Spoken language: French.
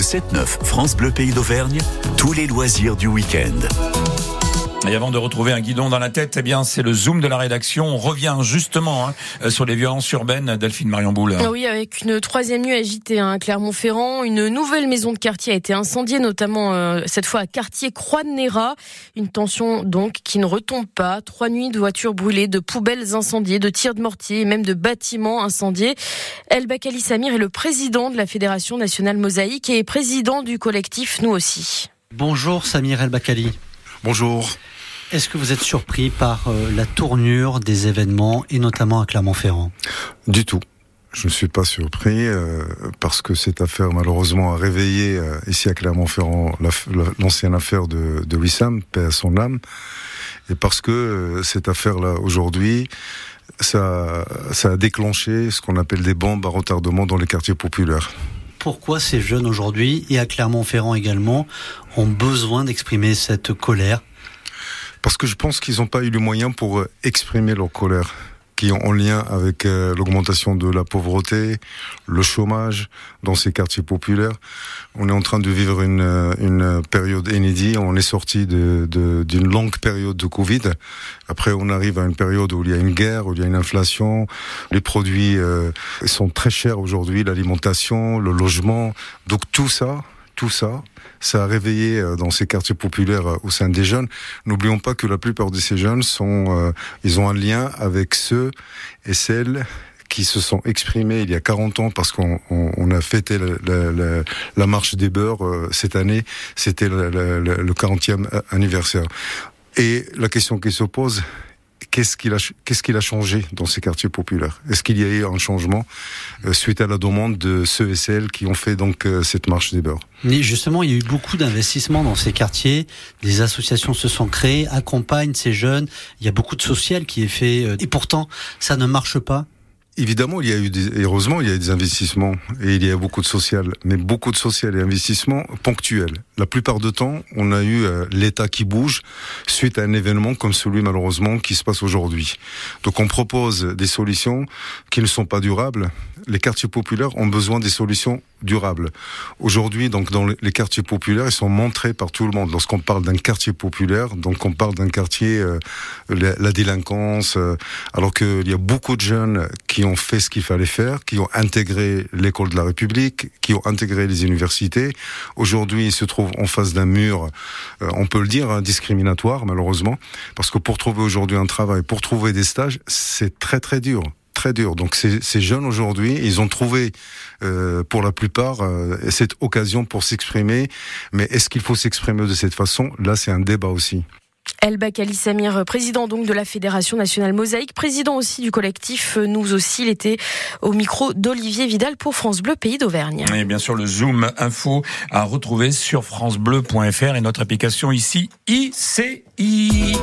Le 7-9 France Bleu Pays d'Auvergne, tous les loisirs du week-end. Et avant de retrouver un guidon dans la tête, eh bien, c'est le zoom de la rédaction. On revient justement hein, euh, sur les violences urbaines. Delphine Marion Boule. Oui, avec une troisième nuit agitée à Clermont-Ferrand, une nouvelle maison de quartier a été incendiée, notamment euh, cette fois à quartier Croix-de-Néra. Une tension donc qui ne retombe pas. Trois nuits de voitures brûlées, de poubelles incendiées, de tirs de mortier et même de bâtiments incendiés. El Bakali Samir est le président de la Fédération nationale mosaïque et président du collectif Nous aussi. Bonjour Samir El Bakali. Bonjour. Est-ce que vous êtes surpris par euh, la tournure des événements et notamment à Clermont-Ferrand? Du tout. Je ne suis pas surpris euh, parce que cette affaire malheureusement a réveillé euh, ici à Clermont-Ferrand l'ancienne affaire de, de Wissam, paix à son âme, et parce que cette affaire-là aujourd'hui, ça, ça a déclenché ce qu'on appelle des bombes à retardement dans les quartiers populaires pourquoi ces jeunes aujourd'hui, et à Clermont-Ferrand également, ont besoin d'exprimer cette colère? Parce que je pense qu'ils n'ont pas eu le moyen pour exprimer leur colère qui ont en lien avec euh, l'augmentation de la pauvreté, le chômage dans ces quartiers populaires. On est en train de vivre une, euh, une période inédite. On est sorti d'une de, longue période de Covid. Après, on arrive à une période où il y a une guerre, où il y a une inflation. Les produits sont très chers aujourd'hui, l'alimentation, le logement. Donc tout ça, tout ça, ça a réveillé euh, dans ces quartiers populaires euh, au sein des jeunes. N'oublions pas que la plupart de ces jeunes sont, euh, ils ont un lien avec ceux et celles qui se sont exprimés il y a 40 ans parce qu'on on, a fêté la, marche des beurs cette année, c'était le 40e anniversaire. Et la question qui se pose, qu'est-ce qu'il a, qu'est-ce qu'il a changé dans ces quartiers populaires? Est-ce qu'il y a eu un changement euh, suite à la demande de ceux et celles qui ont fait donc euh, cette marche des beurs Mais justement, il y a eu beaucoup d'investissements dans ces quartiers. Des associations se sont créées, accompagnent ces jeunes. Il y a beaucoup de social qui est fait, euh, et pourtant, ça ne marche pas. Évidemment, il y a eu des, heureusement, il y a eu des investissements et il y a beaucoup de social, mais beaucoup de social et investissements ponctuels. La plupart du temps, on a eu euh, l'État qui bouge suite à un événement comme celui malheureusement qui se passe aujourd'hui. Donc on propose des solutions qui ne sont pas durables. Les quartiers populaires ont besoin des solutions durables. Aujourd'hui, donc dans les quartiers populaires, ils sont montrés par tout le monde. Lorsqu'on parle d'un quartier populaire, donc on parle d'un quartier euh, la, délinquance, euh, alors qu'il y a beaucoup de jeunes qui ont fait ce qu'il fallait faire, qui ont intégré l'école de la République, qui ont intégré les universités. Aujourd'hui, ils se trouvent en face d'un mur, euh, on peut le dire, hein, discriminatoire malheureusement, parce que pour trouver aujourd'hui un travail, pour trouver des stages, c'est très très dur très dur. Donc ces, ces jeunes aujourd'hui, ils ont trouvé euh, pour la plupart euh, cette occasion pour s'exprimer. Mais est-ce qu'il faut s'exprimer de cette façon? Là, c'est un débat aussi. El Bakali Samir, président donc de la Fédération nationale mosaïque, président aussi du collectif Nous aussi, il était au micro d'Olivier Vidal pour France Bleu Pays d'Auvergne. Et bien sûr le Zoom info à retrouver sur francebleu.fr et notre application ici ICI.